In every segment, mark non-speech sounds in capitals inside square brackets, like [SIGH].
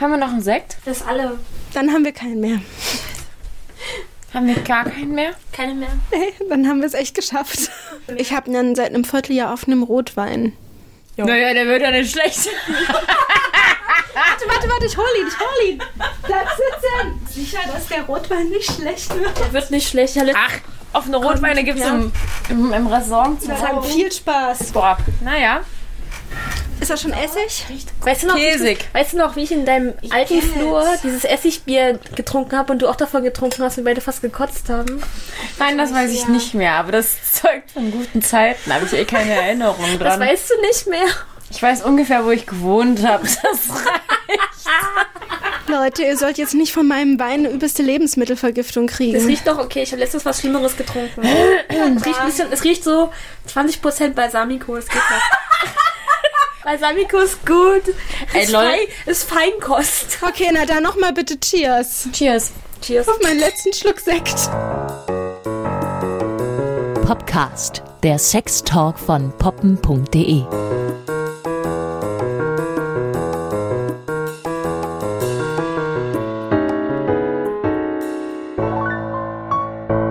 Haben wir noch einen Sekt? Das alle. Dann haben wir keinen mehr. Haben wir gar keinen mehr? Keine mehr. Nee, dann haben wir es echt geschafft. Ich habe einen seit einem Vierteljahr auf einem Rotwein. Naja, der wird ja nicht schlecht. Warte, warte, warte, ich hol ihn, ich hol ihn. Bleib sitzen. Sicher, dass der Rotwein nicht schlecht wird. Der wird nicht schlecht. Ach, offene Rotweine gibt's ja. im, im, im Restaurant zu Sagen viel Spaß. Boah, naja. Ist das schon Essig? Weißt du noch, wie ich, Käsig. weißt du noch, wie ich in deinem alten kenn's. Flur dieses Essigbier getrunken habe und du auch davon getrunken hast und wir beide fast gekotzt haben? Nein, das weiß ich nicht mehr, aber das [LAUGHS] zeugt von guten Zeiten. Da habe ich eh keine Erinnerung Das dran. weißt du nicht mehr. Ich weiß ungefähr, wo ich gewohnt habe. Das [LAUGHS] Leute, ihr sollt jetzt nicht von meinem Wein eine übelste Lebensmittelvergiftung Es kriegen. riecht doch okay. Ich habe letztens was Schlimmeres getrunken. [LAUGHS] es, riecht ein bisschen, es riecht so 20% Balsamico. Es geht noch. Balsamico ist gut. Ey, Ist, lol. fein, ist Feinkost. Okay, na dann nochmal bitte Cheers. Cheers. Cheers. Auf meinen letzten Schluck Sekt. Popcast, der Sextalk von poppen.de.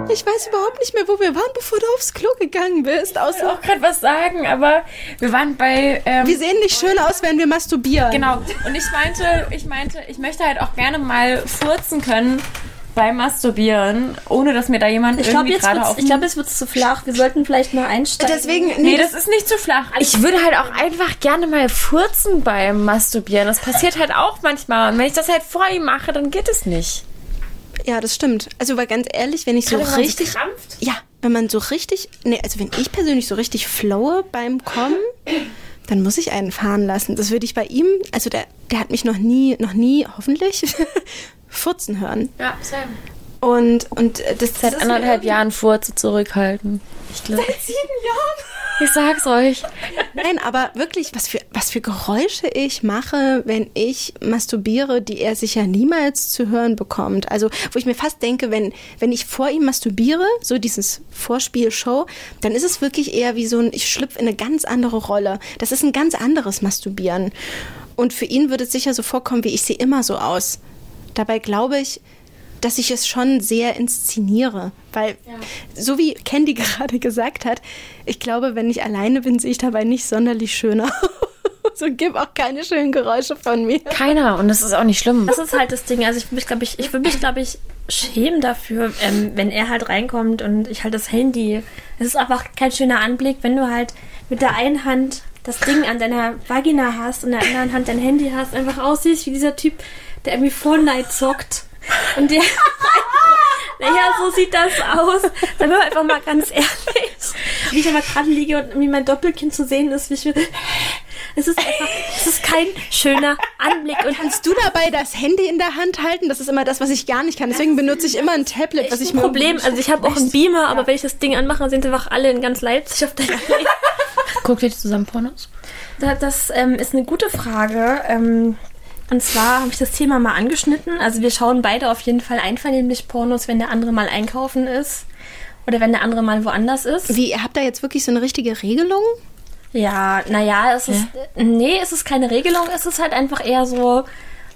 Ich weiß überhaupt nicht mehr, wo wir waren, bevor du aufs Klo gegangen bist. Ich wollte Außer auch gerade was sagen, aber wir waren bei. Ähm, wir sehen nicht schön aus, wenn wir masturbieren. genau. Und ich meinte, ich meinte, ich möchte halt auch gerne mal furzen können beim Masturbieren, ohne dass mir da jemand Ich glaube, irgendwie jetzt gerade auf. ich glaub, jetzt wird es zu flach. Wir sollten vielleicht mal einsteigen. Deswegen, nee, Nee, das ist nicht zu flach. Ich würde halt auch einfach gerne mal furzen beim Masturbieren. Das passiert halt auch manchmal. Und wenn ich das halt vor ihm mache, dann geht es nicht. Ja, das stimmt. Also, weil ganz ehrlich, wenn ich so Gerade wenn man so richtig. krampft. ja, wenn man so richtig. Nee, also wenn ich persönlich so richtig flowe beim Kommen, dann muss ich einen fahren lassen. Das würde ich bei ihm, also der, der hat mich noch nie, noch nie, hoffentlich, [LAUGHS] furzen hören. Ja, Sam. Und, und äh, das Seit das anderthalb Jahren Furze zurückhalten. Ich glaube. sieben Jahren. Ich sag's euch. Nein, aber wirklich, was für, was für Geräusche ich mache, wenn ich masturbiere, die er sicher niemals zu hören bekommt. Also, wo ich mir fast denke, wenn, wenn ich vor ihm masturbiere, so dieses Vorspielshow, dann ist es wirklich eher wie so ein, ich schlüpfe in eine ganz andere Rolle. Das ist ein ganz anderes Masturbieren. Und für ihn würde es sicher so vorkommen, wie ich sehe immer so aus. Dabei glaube ich, dass ich es schon sehr inszeniere. Weil, so wie Candy [LAUGHS] gerade gesagt hat, ich glaube, wenn ich alleine bin, sehe ich dabei nicht sonderlich schön aus. [LAUGHS] Und gib auch keine schönen Geräusche von mir. Keiner. Und das ist auch nicht schlimm. Das ist halt das Ding. Also ich würde mich, glaube ich, ich würde mich, glaube ich, schämen dafür, ähm, wenn er halt reinkommt und ich halt das Handy. Es ist einfach kein schöner Anblick, wenn du halt mit der einen Hand das Ding an deiner Vagina hast und in der anderen Hand dein Handy hast, einfach aussiehst wie dieser Typ, der irgendwie Fortnite zockt. [LAUGHS] Und der. naja, so sieht das aus. Sagen wir einfach mal ganz ehrlich. Wie ich aber gerade liege und wie mein Doppelkind zu sehen ist, wie ich mir. Es ist einfach, es ist kein schöner Anblick. Und Kannst du dabei das Handy in der Hand halten? Das ist immer das, was ich gar nicht kann. Deswegen benutze ich immer ein Tablet, was ich ein mir Problem. Also ich habe auch einen Beamer, aber wenn ich das Ding anmache, sind einfach alle in ganz Leipzig auf der. Guckt ihr zusammen Pornos? Da- Das ähm, ist eine gute Frage. Ähm, und zwar habe ich das Thema mal angeschnitten. Also wir schauen beide auf jeden Fall einvernehmlich Pornos, wenn der andere mal einkaufen ist. Oder wenn der andere mal woanders ist. Wie, ihr habt da jetzt wirklich so eine richtige Regelung? Ja, naja, es ist. Nee, es ist keine Regelung, es ist halt einfach eher so,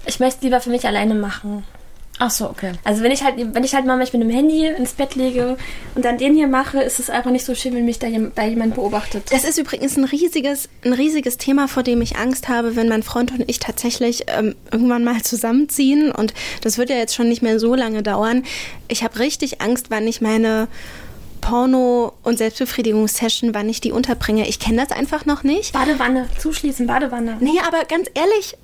ich möchte lieber für mich alleine machen. Ach so, okay. Also wenn ich halt, wenn ich halt mal mich mit dem Handy ins Bett lege und dann den hier mache, ist es einfach nicht so schön, wenn mich da, da jemand beobachtet. Das ist übrigens ein riesiges, ein riesiges Thema, vor dem ich Angst habe, wenn mein Freund und ich tatsächlich ähm, irgendwann mal zusammenziehen. Und das wird ja jetzt schon nicht mehr so lange dauern. Ich habe richtig Angst, wann ich meine Porno- und Selbstbefriedigungssession, wann ich die unterbringe. Ich kenne das einfach noch nicht. Badewanne, zuschließen, Badewanne. Nee, aber ganz ehrlich,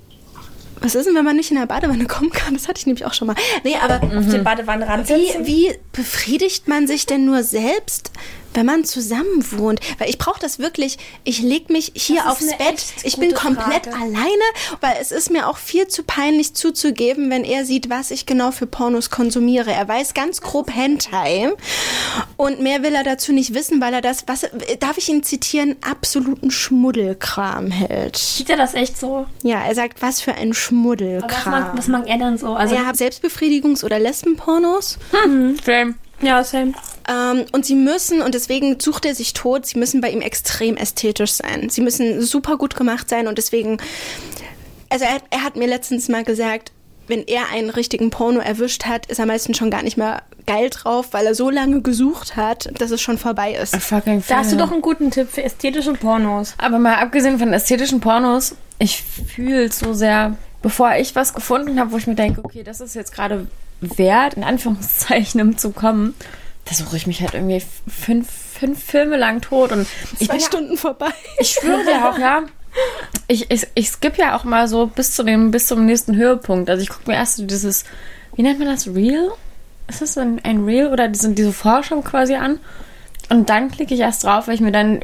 was ist denn, wenn man nicht in der Badewanne kommen kann? Das hatte ich nämlich auch schon mal. Nee, aber Auf den Badewannenrand setzen. wie, wie befriedigt man sich denn nur selbst, wenn man zusammen wohnt? Weil ich brauche das wirklich. Ich leg mich hier aufs Bett. Ich bin komplett Frage. alleine, weil es ist mir auch viel zu peinlich zuzugeben, wenn er sieht, was ich genau für Pornos konsumiere. Er weiß ganz grob Hentai und mehr will er dazu nicht wissen, weil er das, was darf ich ihn zitieren, absoluten Schmuddelkram hält. Sieht er das echt so? Ja, er sagt, was für ein Was Schmuddelkram. mag, was mag er dann so? Also, er hat Selbstbefriedigungs- oder Lesbenpornos. Same. Ja, Sam. Ähm, und sie müssen, und deswegen sucht er sich tot, sie müssen bei ihm extrem ästhetisch sein. Sie müssen super gut gemacht sein und deswegen Also er, er hat mir letztens mal gesagt, wenn er einen richtigen Porno erwischt hat, ist er meistens schon gar nicht mehr geil drauf, weil er so lange gesucht hat, dass es schon vorbei ist. Fucking Da hast du doch einen guten Tipp für ästhetische Pornos. Aber mal abgesehen von ästhetischen Pornos, ich fühle so sehr, bevor ich was gefunden habe, wo ich mir denke, okay, das ist jetzt gerade wert, in Anführungszeichen, [LAUGHS] um zu kommen, da suche ich mich halt irgendwie fünf, fünf Filme lang tot und ich Zwei bin ja, Stunden vorbei. ich schwöre dir auch, ja. Ich, ich, ich skippe ja auch mal so bis zu dem, bis zum nächsten Höhepunkt. Also ich gucke mir erst so dieses, wie nennt man das, Reel? Ist das ein, ein Reel oder diese, diese Forschung quasi an? Und dann klicke ich erst drauf, weil ich mir dann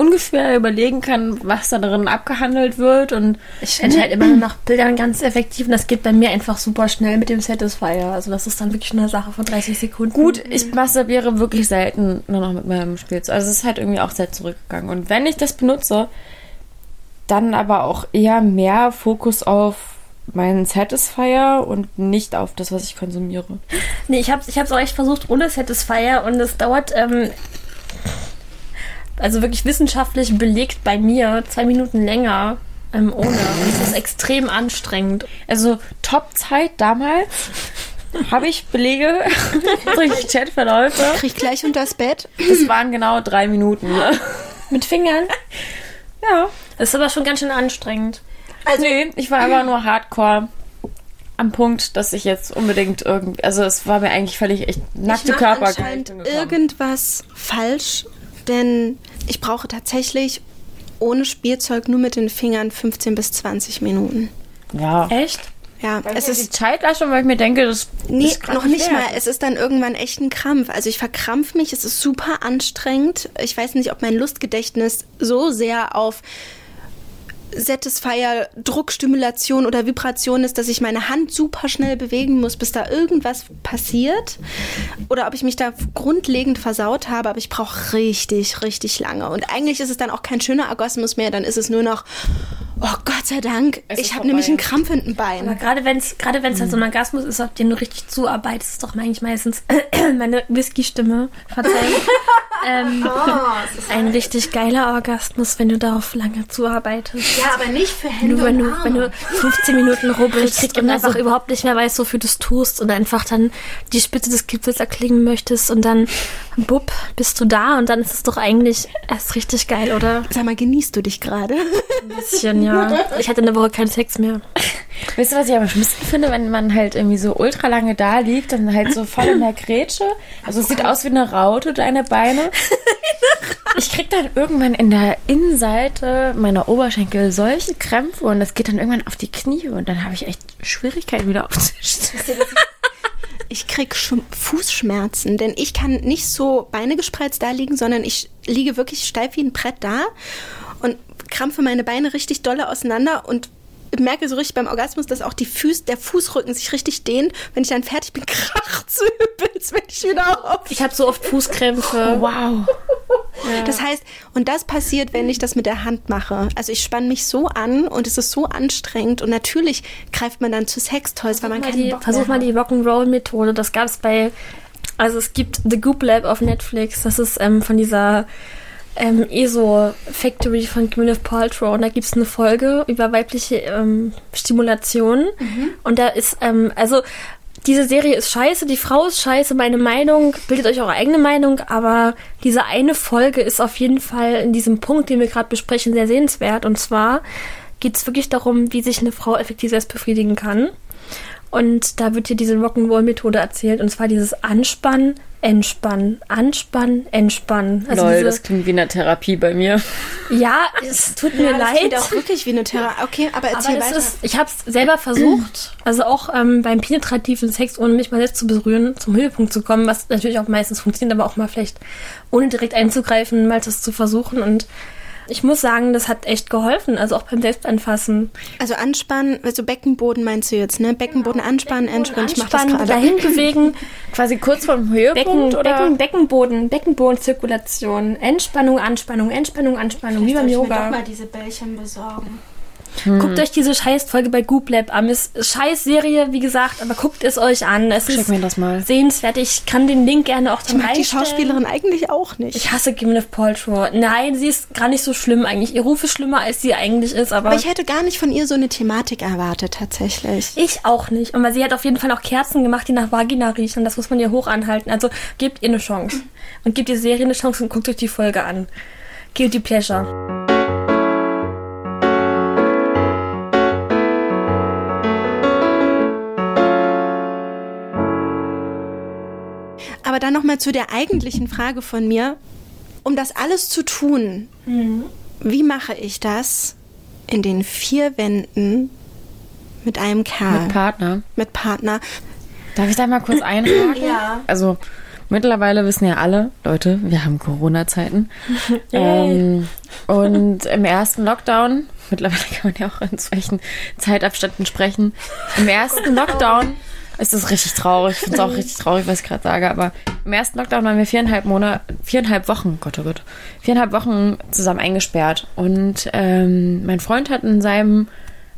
ungefähr überlegen kann, was da drin abgehandelt wird. Und Ich entscheide immer nur nach Bildern ganz effektiv und das geht bei mir einfach super schnell mit dem Satisfier. Also das ist dann wirklich eine Sache von 30 Sekunden. gut, ich masturbiere wirklich selten nur noch mit meinem Spielzeug. Also es ist halt irgendwie auch sehr zurückgegangen. Und wenn ich das benutze, dann aber auch eher mehr Fokus auf meinen Satisfier und nicht auf das, was ich konsumiere. Nee, ich habe ich hab's auch echt versucht ohne Satisfier und es dauert, ähm, also wirklich wissenschaftlich belegt bei mir zwei Minuten länger ähm, ohne. [LAUGHS] Und es ist extrem anstrengend. Also Top-Zeit damals habe ich Belege [LAUGHS] durch Chatverläufe. Krieg gleich unters Bett. Das waren genau drei Minuten. Ne? Mit Fingern? Ja. Das ist aber schon ganz schön anstrengend. Also, nee, ich war einfach nur hardcore am Punkt, dass ich jetzt unbedingt irgendwie, also es war mir eigentlich völlig echt nackte mach Körper. anscheinend irgendwas falsch, denn ich brauche tatsächlich ohne Spielzeug nur mit den Fingern 15 bis 20 Minuten. Ja. Echt? Ja, Es es ist die Zeit schon, weil ich mir denke, das Nee, ist noch nicht wert. mal. Es ist dann irgendwann echt ein Krampf. Also ich verkrampf mich, es ist super anstrengend. Ich weiß nicht, ob mein Lustgedächtnis so sehr auf Satisfier, Druckstimulation oder Vibration ist, dass ich meine Hand super schnell bewegen muss, bis da irgendwas passiert. Oder ob ich mich da grundlegend versaut habe, aber ich brauche richtig, richtig lange. Und eigentlich ist es dann auch kein schöner Orgasmus mehr, dann ist es nur noch, oh Gott sei Dank, Es ich habe nämlich einen Krampf in den Aber Beinen. gerade wenn es gerade wenn's halt so ein Orgasmus ist, auf den du richtig zuarbeitest, ist doch eigentlich meistens [CLEARS THROAT] meine Whisky-Stimme. Verzeihung. [LAUGHS] ähm, [LAUGHS] ein richtig geiler Orgasmus, wenn du darauf lange zuarbeitest. Ja, aber nicht für Wenn du, wenn, du, wenn du 15 Minuten rubbelst und einfach überhaupt nicht mehr weißt, wofür du es tust und einfach dann die Spitze des Gipfels erklingen möchtest und dann, bupp, bist du da und dann ist es doch eigentlich erst richtig geil, oder? Sag mal, genießt du dich gerade? Ein bisschen, ja. Ich hatte eine Woche keinen Sex mehr. Weißt du, was ich am schlimmsten finde, wenn man halt irgendwie so ultra lange da liegt und halt so voll in der Grätsche? Also es sieht aus wie eine Raute, deine Beine. [LAUGHS] Ich krieg dann irgendwann in der Innenseite meiner Oberschenkel solche Krämpfe und das geht dann irgendwann auf die Knie und dann habe ich echt Schwierigkeiten wieder aufzustehen. Ich krieg Sch- Fußschmerzen, denn ich kann nicht so Beine gespreizt da liegen, sondern ich liege wirklich steif wie ein Brett da und krampfe meine Beine richtig dolle auseinander und merke so richtig beim Orgasmus, dass auch die Füß, der Fußrücken sich richtig dehnt. Wenn ich dann fertig bin, [LAUGHS] kracht so übelst, wenn ich wieder auf. Ich habe so oft Fußkrämpfe. [LAUGHS] Wow. Das heißt, und das passiert, wenn ich das mit der Hand mache. Also ich spanne mich so an und es ist so anstrengend und natürlich greift man dann zu Sextoys, weil man mal keinen die, Bock versuch mal die Rock'n'Roll-Methode. Das gab es bei, also es gibt The Goop Lab auf Netflix. Das ist ähm, von dieser ähm, ESO Factory von Gwyneth Paltrow. Und da gibt es eine Folge über weibliche ähm, Stimulation. Und da ist, ähm, also diese Serie ist scheiße, die Frau ist scheiße, meine Meinung, bildet euch eure eigene Meinung, aber diese eine Folge ist auf jeden Fall in diesem Punkt, den wir gerade besprechen, sehr sehenswert. Und zwar geht es wirklich darum, wie sich eine Frau effektiv selbst befriedigen kann. Und da wird dir diese Rock'n'Roll-Methode erzählt. Und zwar dieses Anspannen, Entspannen, Anspannen, Entspannen. Also Lol, diese, das klingt wie eine Therapie bei mir. ja, [LAUGHS] es tut mir Ja, das leid. klingt auch wirklich wie eine Therapie. Okay, aber erzähl Aber das weiter. ist, ich habe es selber versucht, also auch ähm, beim penetrativen Sex, ohne mich mal selbst zu berühren, zum Höhepunkt zu kommen, was natürlich auch meistens funktioniert, aber auch mal vielleicht ohne direkt einzugreifen, mal das zu versuchen. Und ich muss sagen, das hat echt geholfen, also auch beim Selbstanfassen. Also anspannen, also Beckenboden meinst du jetzt, ne? Beckenboden anspannen, entspannen. Ich mach das Anspannen, gerade. dahin bewegen, [LAUGHS] Quasi kurz vorm Höhepunkt Becken, oder? Becken, Beckenboden, Beckenbodenzirkulation, Entspannung, Anspannung, Entspannung, Anspannung, wie beim Yoga. diese Bällchen besorgen. Guckt euch diese Scheiß-Folge bei Goop Lab an. Ist Scheiß-Serie, wie gesagt, aber guckt es euch an. Es Schick ist mir das mal. sehenswert. Ich kann den Link gerne auch Ich zum mag die. Schauspielerin eigentlich auch nicht. Ich hasse Gwyneth Paltrow. Nein, sie ist gar nicht so schlimm eigentlich. Ihr Ruf ist schlimmer, als sie eigentlich ist, aber, aber ich hätte gar nicht von ihr so eine Thematik erwartet, tatsächlich. ich auch nicht. Und weil sie hat auf jeden Fall auch Kerzen gemacht, die nach Vagina riechen. Das muss man ihr hoch anhalten. Also gebt ihr eine Chance. Und gebt ihr Serie eine Chance und guckt euch die Folge an. Guilty Pleasure. Aber dann nochmal zu der eigentlichen Frage von mir. Um das alles zu tun, wie mache ich das in den vier Wänden mit einem Kerl, Mit Partner. mit Partner? Darf ich da mal kurz einhaken? Ja. Also mittlerweile wissen ja alle, Leute, wir haben Corona-Zeiten. [LAUGHS] ähm, und im ersten Lockdown, mittlerweile kann man ja auch in solchen Zeitabständen sprechen, im ersten Lockdown ist es richtig traurig. Ich finde es auch richtig traurig, was ich gerade sage, aber im ersten Lockdown waren wir viereinhalb Monate, viereinhalb Wochen, Gott oh Gott, viereinhalb Wochen zusammen eingesperrt. Und ähm, mein Freund hat in seinem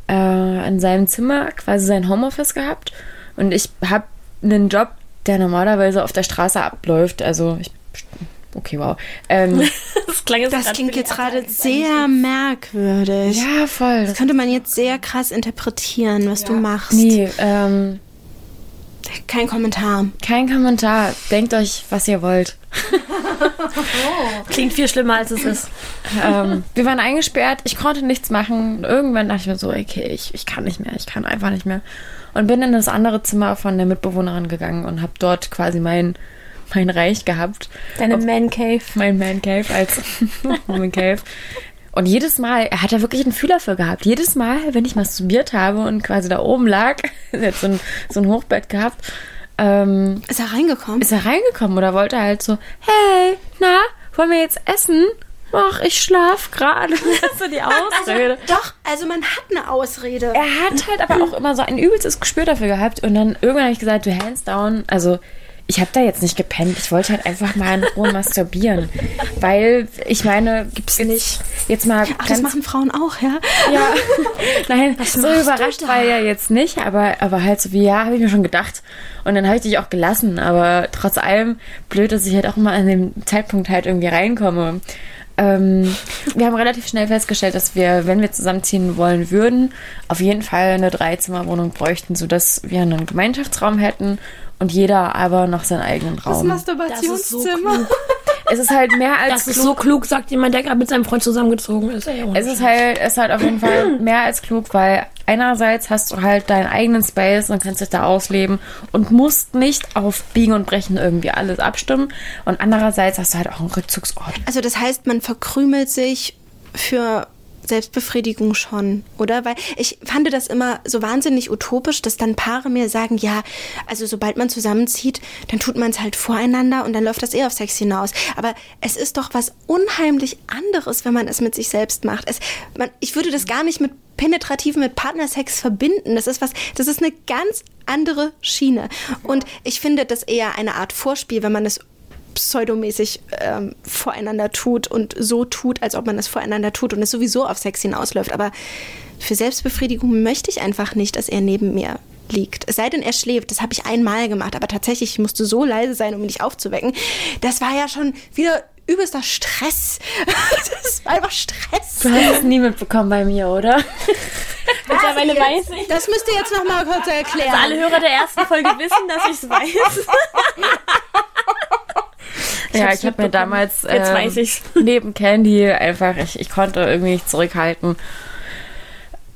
äh, in seinem Zimmer quasi sein Homeoffice gehabt und ich habe einen Job, der normalerweise auf der Straße abläuft. Also ich okay, wow. Ähm, [LAUGHS] Das klang jetzt Das klingt jetzt gerade sehr merkwürdig. ja, voll. Das könnte man jetzt sehr krass interpretieren, was du machst. Nee, ähm, Kein Kommentar. kein Kommentar. Denkt euch, was ihr wollt. [LAUGHS] Klingt viel schlimmer, als es ist. ähm, wir waren eingesperrt, ich konnte nichts machen. Irgendwann dachte ich mir so, okay, ich, ich kann nicht mehr, ich kann einfach nicht mehr. Und bin in das andere Zimmer von der Mitbewohnerin gegangen und habe dort quasi mein, mein Reich gehabt. Deine Man Cave. Mein Man Cave als [LAUGHS] Woman Cave. Und jedes Mal, er hat da wirklich einen Fühler für gehabt. Jedes Mal, wenn ich masturbiert habe und quasi da oben lag, [LAUGHS] er hat so ein, so ein Hochbett gehabt, ähm, Ist er reingekommen? ist er reingekommen oder wollte halt so, hey, na, wollen wir jetzt essen? Ach, ich schlaf gerade. [LAUGHS] Das ist so die Ausrede. Doch, also man hat eine Ausrede. Er hat halt aber auch immer so ein übelstes Gespür dafür gehabt und dann irgendwann habe ich gesagt, du hands down, also ich habe da jetzt nicht gepennt. Ich wollte halt einfach mal in Ruhe [LAUGHS] masturbieren, weil ich meine, gibt's nicht jetzt mal Ach, das machen Frauen auch, ja? ja, [LAUGHS] nein, so machst du überrascht war er jetzt nicht, aber, aber halt so wie, ja, habe ich mir schon gedacht. Und dann habe ich dich auch gelassen, aber trotz allem blöd, dass ich halt auch immer an dem Zeitpunkt halt irgendwie reinkomme. Ähm, wir haben relativ schnell festgestellt, dass wir, wenn wir zusammenziehen wollen würden, auf jeden Fall eine Dreizimmerwohnung bräuchten, sodass wir einen Gemeinschaftsraum hätten und jeder aber noch seinen eigenen Raum. Masturbationszimmer. Es ist halt mehr als Das ist so klug, sagt jemand, der gerade mit seinem Freund zusammengezogen ist. Ey, Es ist halt, es ist halt auf jeden Fall [CLEARS THROAT] mehr als klug, weil einerseits hast du halt deinen eigenen Space und kannst dich da ausleben und musst nicht auf Biegen und Brechen irgendwie alles abstimmen. Und andererseits hast du halt auch einen Rückzugsort. Also das heißt, man verkrümelt sich für Selbstbefriedigung schon, oder? Weil ich fand das immer so wahnsinnig utopisch, dass dann Paare mir sagen, ja, also sobald man zusammenzieht, dann tut man es halt voreinander und dann läuft das eh auf Sex hinaus. Aber es ist doch was unheimlich anderes, wenn man es mit sich selbst macht. Es, man, ich würde das gar nicht mit penetrativen, mit Partnersex verbinden. Das ist was, das ist eine ganz andere Schiene. Und ich finde das eher eine Art Vorspiel, wenn man es pseudomäßig ähm, voreinander tut und so tut, als ob man es voreinander tut und es sowieso auf Sex hinausläuft. Aber für Selbstbefriedigung möchte ich einfach nicht, dass er neben mir liegt. Es sei denn, er schläft. Das habe ich einmal gemacht, aber tatsächlich ich musste so leise sein, um ihn nicht aufzuwecken. Das war ja schon wieder übelster Stress. [LAUGHS] Das war einfach Stress. Du hast es nie mitbekommen bei mir, oder? [LAUGHS] Mittlerweile weiß ich. Das müsst ihr jetzt noch mal kurz erklären. Alle Hörer der ersten Folge wissen, dass ich es weiß. [LAUGHS] ja, ich habe mir damals ähm, [LAUGHS] neben Candy einfach, ich, ich konnte irgendwie nicht zurückhalten.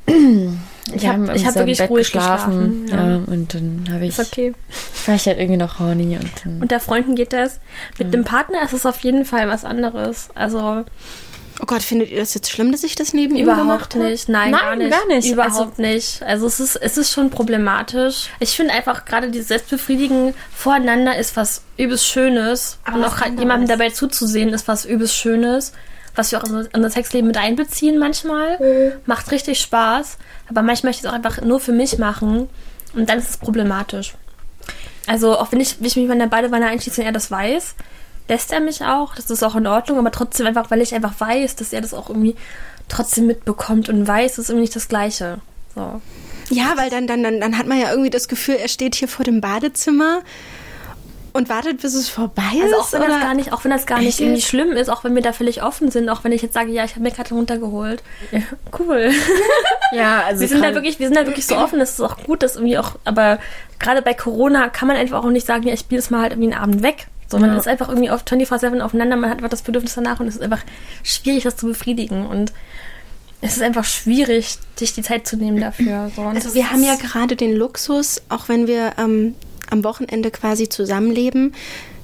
[CLEARS THROAT] Ich hab- habe hab wirklich ruhig geschlafen, ja. ja. und dann habe ich, Ist okay. war ich halt irgendwie noch horny und dann, Unter Freunden geht das. Mit dem Partner ist es auf jeden Fall was anderes. Also Oh Gott, findet ihr das jetzt schlimm, dass ich das neben ihm gemacht überhaupt habe? nicht. Nein, Nein, gar nicht. gar nicht. Überhaupt nicht. Also es ist, es ist schon problematisch. Ich finde einfach gerade dieses Selbstbefriedigen voreinander ist was übelst Schönes. und auch jemandem dabei zuzusehen ist was übelst Schönes. Was wir auch in unser- Sexleben mit einbeziehen manchmal. Macht richtig Spaß. Aber manchmal möchte ich es auch einfach nur für mich machen. Und dann ist es problematisch. Also auch wenn ich, wenn ich mich in der Badewanne einschließe und er das weiß, lässt er mich auch. Das ist auch in Ordnung, aber trotzdem einfach, weil ich einfach weiß, dass er das auch irgendwie trotzdem mitbekommt und weiß, es ist irgendwie nicht das Gleiche. So. Ja, weil dann, dann, dann, dann hat man ja irgendwie das Gefühl, er steht hier vor dem Badezimmer und wartet, bis es vorbei Also ist. auch wenn das oder? gar nicht, auch wenn das gar nicht Echt irgendwie schlimm ist, auch wenn wir da völlig offen sind, auch wenn ich jetzt sage, ja, ich habe mir gerade runtergeholt. Ja, cool. [LAUGHS] Ja, also wir sind da wirklich, wir sind da wirklich so offen, das ist auch gut, dass irgendwie auch, aber gerade bei Corona kann man einfach auch nicht sagen, ja, ich spiele es mal halt irgendwie einen Abend weg. So, man Ja. ist einfach irgendwie auf 24-7 aufeinander, man hat das Bedürfnis danach und es ist einfach schwierig, das zu befriedigen und es ist einfach schwierig, sich die Zeit zu nehmen dafür. So. Also wir haben ja gerade den Luxus, auch wenn wir ähm, am Wochenende quasi zusammenleben,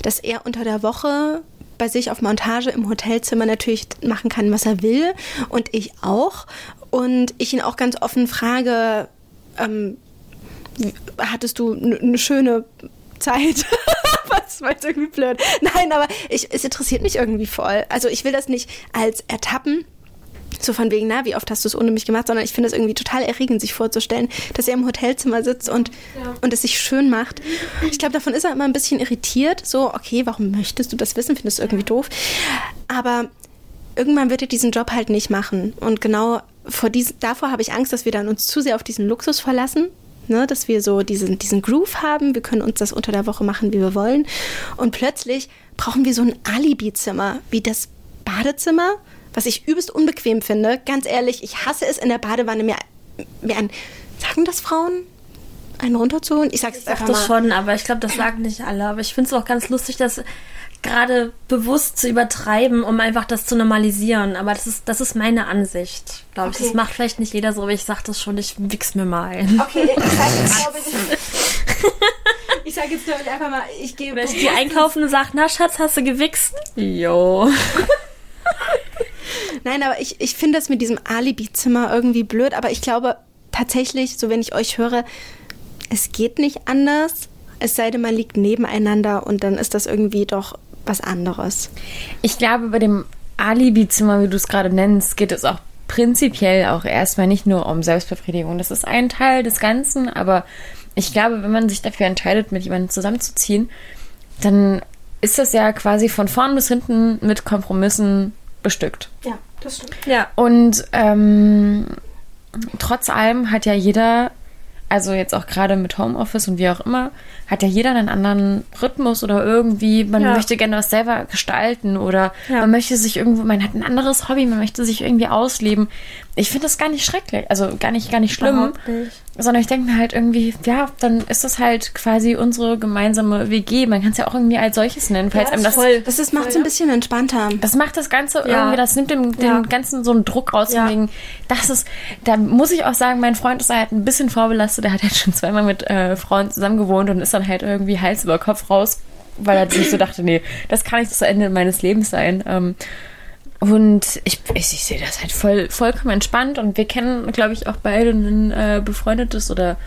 dass er unter der Woche bei sich auf Montage im Hotelzimmer natürlich machen kann, was er will und ich auch. Und ich ihn auch ganz offen frage, ähm, hattest du eine schöne Zeit? [LAUGHS] Was war jetzt irgendwie blöd? Nein, aber ich, es interessiert mich irgendwie voll. Also ich will das nicht als ertappen, so von wegen, na, wie oft hast du es ohne mich gemacht, sondern ich finde es irgendwie total erregend, sich vorzustellen, dass er im Hotelzimmer sitzt und, und es sich schön macht. Ich glaube, davon ist er immer ein bisschen irritiert. So, okay, warum möchtest du das wissen? Findest du irgendwie doof? Aber irgendwann wird er diesen Job halt nicht machen. Und genau vor dies, davor habe ich Angst, dass wir dann uns zu sehr auf diesen Luxus verlassen. Ne, dass wir so diesen, diesen Groove haben, wir können uns das unter der Woche machen, wie wir wollen. Und plötzlich brauchen wir so ein Alibi-Zimmer, wie das Badezimmer, was ich übelst unbequem finde. Ganz ehrlich, ich hasse es in der Badewanne mir, mir ein, sagen das Frauen? Einen runterzuholen? Ich sag's Ich sag einfach das mal. schon, aber ich glaube, das sagen nicht alle. Aber ich finde es auch ganz lustig, das gerade bewusst zu übertreiben, um einfach das zu normalisieren. Aber das ist, das ist meine Ansicht, glaube ich. Okay. Das macht vielleicht nicht jeder so, aber ich sag das schon, ich wichs mir mal ein. Okay, ich sag jetzt, [LAUGHS] glaube ich. [LAUGHS] Ich sag jetzt, glaube ich, einfach mal, ich gehe. Wenn ich die einkaufen und sag, na Schatz, hast du gewichst? Jo. [LAUGHS] Nein, aber ich, ich finde das mit diesem Alibi-Zimmer irgendwie blöd, aber ich glaube tatsächlich, so wenn ich euch höre, es geht nicht anders, es sei denn, man liegt nebeneinander und dann ist das irgendwie doch was anderes. Ich glaube, bei dem Alibi-Zimmer, wie du es gerade nennst, geht es auch prinzipiell auch erstmal nicht nur um Selbstbefriedigung. Das ist ein Teil des Ganzen, aber ich glaube, wenn man sich dafür entscheidet, mit jemandem zusammenzuziehen, dann ist das ja quasi von vorn bis hinten mit Kompromissen bestückt. Ja, das stimmt. Ja. Und ähm, trotz allem hat ja jeder, also jetzt auch gerade mit Homeoffice und wie auch immer, hat ja jeder einen anderen Rhythmus oder irgendwie, man Ja. möchte gerne was selber gestalten oder Ja. man möchte sich irgendwo, man hat ein anderes Hobby, man möchte sich irgendwie ausleben. Ich finde das gar nicht schrecklich, also gar nicht, gar nicht schlimm. Nicht. Sondern ich denke mir halt irgendwie, ja, dann ist das halt quasi unsere gemeinsame WG. Man kann es ja auch irgendwie als solches nennen, falls einem das voll. Das ist, macht es ein bisschen entspannter. das macht das Ganze Ja. irgendwie, das nimmt dem, den Ja. ganzen so einen Druck raus. Ja. Von wegen, das ist, da muss ich auch sagen, mein Freund ist halt ein bisschen vorbelastet. Der hat halt schon zweimal mit äh, Frauen zusammen gewohnt und ist dann halt irgendwie Hals über Kopf raus, weil er sich so dachte, nee, das kann nicht das Ende meines Lebens sein. Ähm, und ich, ich, ich sehe das halt voll, vollkommen entspannt und wir kennen, glaube ich, auch beide ein äh, befreundetes oder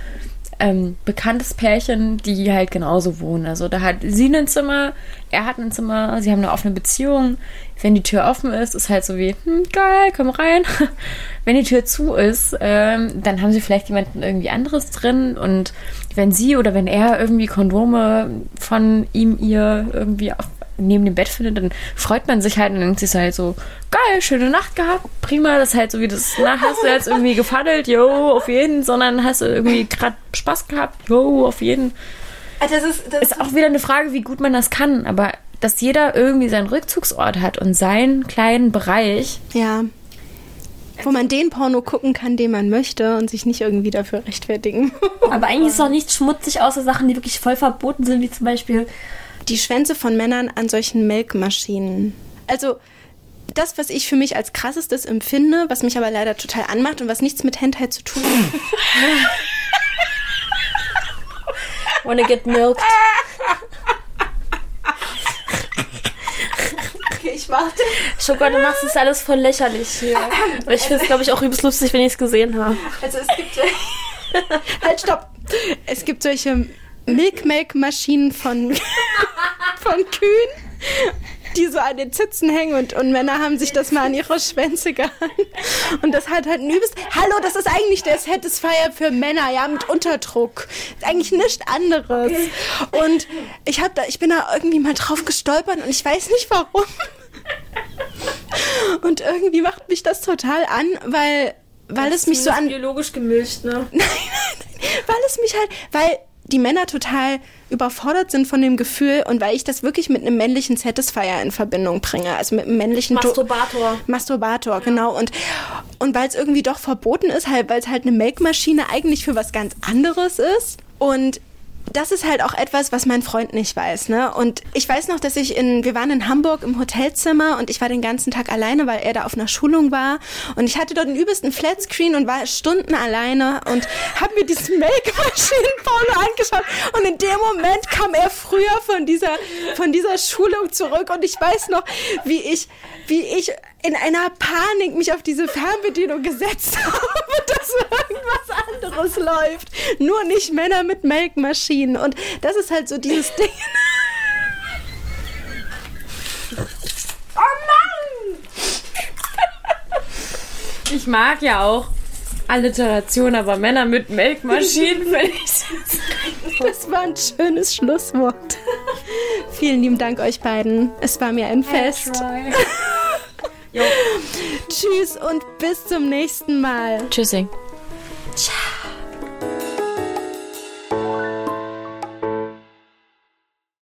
ähm, bekanntes Pärchen, die halt genauso wohnen. Also da hat sie ein Zimmer, er hat ein Zimmer, sie haben eine offene Beziehung. Wenn die Tür offen ist, ist halt so wie, hm, geil, komm rein. [LAUGHS] wenn die Tür zu ist, ähm, dann haben sie vielleicht jemanden irgendwie anderes drin und wenn sie oder wenn er irgendwie Kondome von ihm, ihr irgendwie auf, neben dem Bett findet, dann freut man sich halt und denkt sich so halt so, geil, schöne Nacht gehabt, prima, das ist halt so wie das, na, hast du jetzt irgendwie gefaddelt, jo, auf jeden, sondern hast du irgendwie gerade Spaß gehabt, jo, auf jeden. Das ist, das Ist auch wieder eine Frage, wie gut man das kann, aber dass jeder irgendwie seinen Rückzugsort hat und seinen kleinen Bereich, ja. Wo man den Porno gucken kann, den man möchte und sich nicht irgendwie dafür rechtfertigen. Aber eigentlich ist auch nichts schmutzig, außer Sachen, die wirklich voll verboten sind, wie zum Beispiel die Schwänze von Männern an solchen Melkmaschinen. Also das, was ich für mich als krassestes empfinde, was mich aber leider total anmacht und was nichts mit Hentai zu tun hat. [LAUGHS] Wanna get milked. Okay, ich warte. Schokolade, du machst das alles voll lächerlich hier. Aber ich finde es, glaube ich, auch übelst lustig, wenn ich es gesehen habe. Also es gibt... [LAUGHS] halt, stopp! Es gibt solche Milkmelk-Maschinen von, [LAUGHS] von Kühen, die so an den Zitzen hängen und, und Männer haben sich das mal an ihre Schwänze gehangen. Und das hat halt ein übelst... Hallo, das ist eigentlich der Satisfier für Männer, ja, mit Unterdruck. Ist eigentlich nichts anderes. Und ich, hab da, ich bin da irgendwie mal drauf gestolpert und ich weiß nicht warum. [LAUGHS] Und irgendwie macht mich das total an, weil, weil es mich so an, biologisch gemilcht, ne? [LAUGHS] weil es mich halt, weil die Männer total überfordert sind von dem Gefühl und weil ich das wirklich mit einem männlichen Satisfier in Verbindung bringe, also mit einem männlichen Do- Masturbator. Masturbator, genau. Und, und weil es irgendwie doch verboten ist, halt, weil es halt eine Melkmaschine eigentlich für was ganz anderes ist. Und das ist halt auch etwas, was mein Freund nicht weiß, ne? Und ich weiß noch, dass ich in, wir waren in Hamburg im Hotelzimmer und ich war den ganzen Tag alleine, weil er da auf einer Schulung war. Und ich hatte dort den übelsten Flatscreen und war Stunden alleine und habe mir diesen Make-Maschinen-Porno angeschaut. Und in dem Moment kam er früher von dieser, von dieser Schulung zurück und ich weiß noch, wie ich, wie ich in einer Panik mich auf diese Fernbedienung gesetzt [LAUGHS] habe, dass irgendwas anderes läuft. Nur nicht Männer mit Melkmaschinen. Und das ist halt so dieses Ding. Ich mag ja auch Alliteration, aber Männer mit Melkmaschinen [LAUGHS] finde ich. Das war ein schönes Schlusswort. Vielen lieben Dank euch beiden. Es war mir ein Fest. Tschüss und bis zum nächsten Mal. Tschüssing.